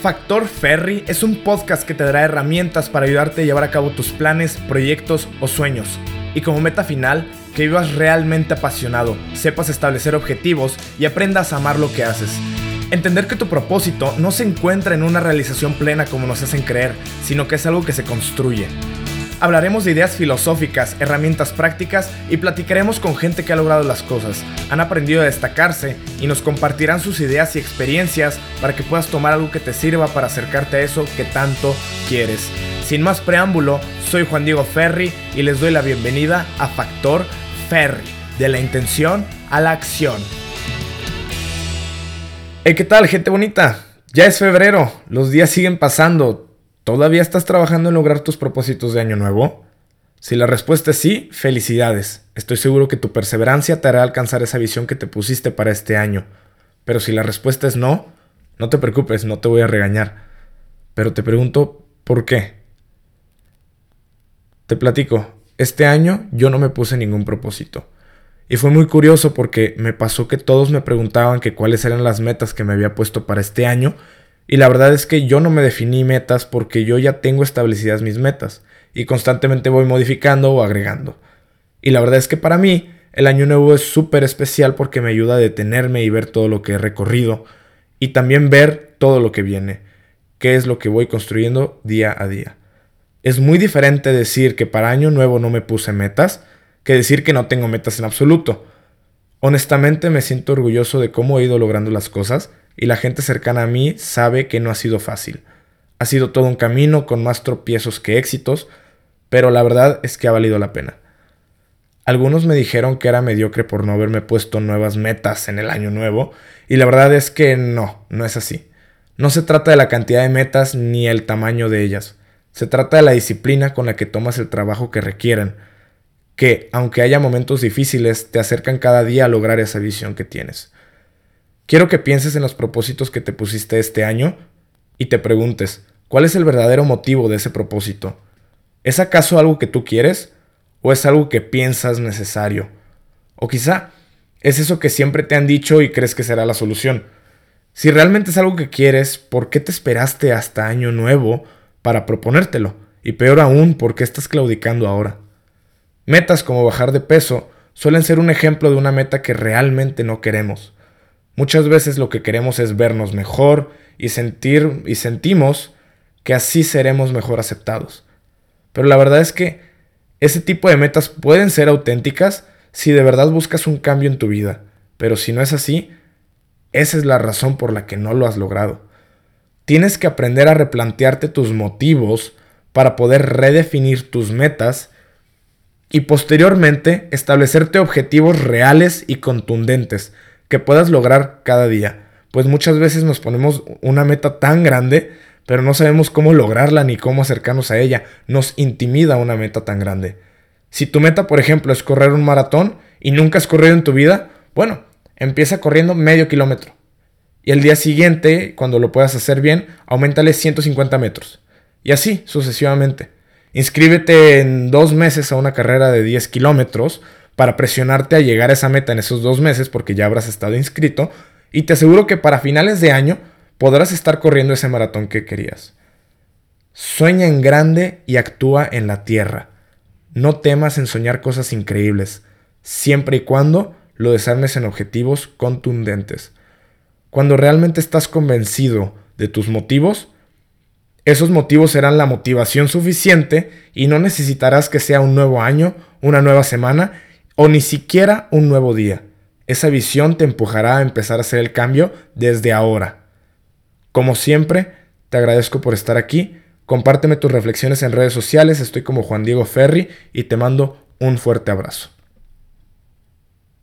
Factor Ferry es un podcast que te dará herramientas para ayudarte a llevar a cabo tus planes, proyectos o sueños. Y como meta final, que vivas realmente apasionado, sepas establecer objetivos y aprendas a amar lo que haces. Entender que tu propósito no se encuentra en una realización plena como nos hacen creer, sino que es algo que se construye. Hablaremos de ideas filosóficas, herramientas prácticas y platicaremos con gente que ha logrado las cosas, han aprendido a destacarse y nos compartirán sus ideas y experiencias para que puedas tomar algo que te sirva para acercarte a eso que tanto quieres. Sin más preámbulo, soy Juan Diego Ferri y les doy la bienvenida a Factor Ferri, de la intención a la acción. Hey, ¿qué tal, gente bonita? Ya es febrero, los días siguen pasando, ¿Todavía estás trabajando en lograr tus propósitos de año nuevo? Si la respuesta es sí, felicidades. Estoy seguro que tu perseverancia te hará alcanzar esa visión que te pusiste para este año. Pero si la respuesta es no, no te preocupes, no te voy a regañar. Pero te pregunto, ¿por qué? Te platico, este año yo no me puse ningún propósito. Y fue muy curioso porque me pasó que todos me preguntaban que cuáles eran las metas que me había puesto para este año y la verdad es que yo no me definí metas porque yo ya tengo establecidas mis metas y constantemente voy modificando o agregando. Y la verdad es que para mí el año nuevo es súper especial porque me ayuda a detenerme y ver todo lo que he recorrido y también ver todo lo que viene, qué es lo que voy construyendo día a día. Es muy diferente decir que para año nuevo no me puse metas que decir que no tengo metas en absoluto. Honestamente me siento orgulloso de cómo he ido logrando las cosas y la gente cercana a mí sabe que no ha sido fácil. Ha sido todo un camino con más tropiezos que éxitos, pero la verdad es que ha valido la pena. Algunos me dijeron que era mediocre por no haberme puesto nuevas metas en el año nuevo, y la verdad es que no, no es así. No se trata de la cantidad de metas ni el tamaño de ellas. Se trata de la disciplina con la que tomas el trabajo que requieren, que, aunque haya momentos difíciles, te acercan cada día a lograr esa visión que tienes. Quiero que pienses en los propósitos que te pusiste este año y te preguntes, ¿cuál es el verdadero motivo de ese propósito? ¿Es acaso algo que tú quieres o es algo que piensas necesario? O quizá es eso que siempre te han dicho y crees que será la solución. Si realmente es algo que quieres, ¿por qué te esperaste hasta año nuevo para proponértelo? Y peor aún, ¿por qué estás claudicando ahora? Metas como bajar de peso suelen ser un ejemplo de una meta que realmente no queremos. Muchas veces lo que queremos es vernos mejor y sentir y sentimos que así seremos mejor aceptados. Pero la verdad es que ese tipo de metas pueden ser auténticas si de verdad buscas un cambio en tu vida, pero si no es así, esa es la razón por la que no lo has logrado. Tienes que aprender a replantearte tus motivos para poder redefinir tus metas y posteriormente establecerte objetivos reales y contundentes que puedas lograr cada día. Pues muchas veces nos ponemos una meta tan grande, pero no sabemos cómo lograrla ni cómo acercarnos a ella. Nos intimida una meta tan grande. Si tu meta, por ejemplo, es correr un maratón y nunca has corrido en tu vida, bueno, empieza corriendo medio kilómetro. Y el día siguiente, cuando lo puedas hacer bien, aumentale 150 metros. Y así sucesivamente. Inscríbete en dos meses a una carrera de 10 kilómetros para presionarte a llegar a esa meta en esos dos meses porque ya habrás estado inscrito y te aseguro que para finales de año podrás estar corriendo ese maratón que querías. Sueña en grande y actúa en la tierra. No temas en soñar cosas increíbles, siempre y cuando lo desarmes en objetivos contundentes. Cuando realmente estás convencido de tus motivos, esos motivos serán la motivación suficiente y no necesitarás que sea un nuevo año, una nueva semana o ni siquiera un nuevo día. Esa visión te empujará a empezar a hacer el cambio desde ahora. Como siempre, te agradezco por estar aquí. Compárteme tus reflexiones en redes sociales. Estoy como Juan Diego Ferri y te mando un fuerte abrazo.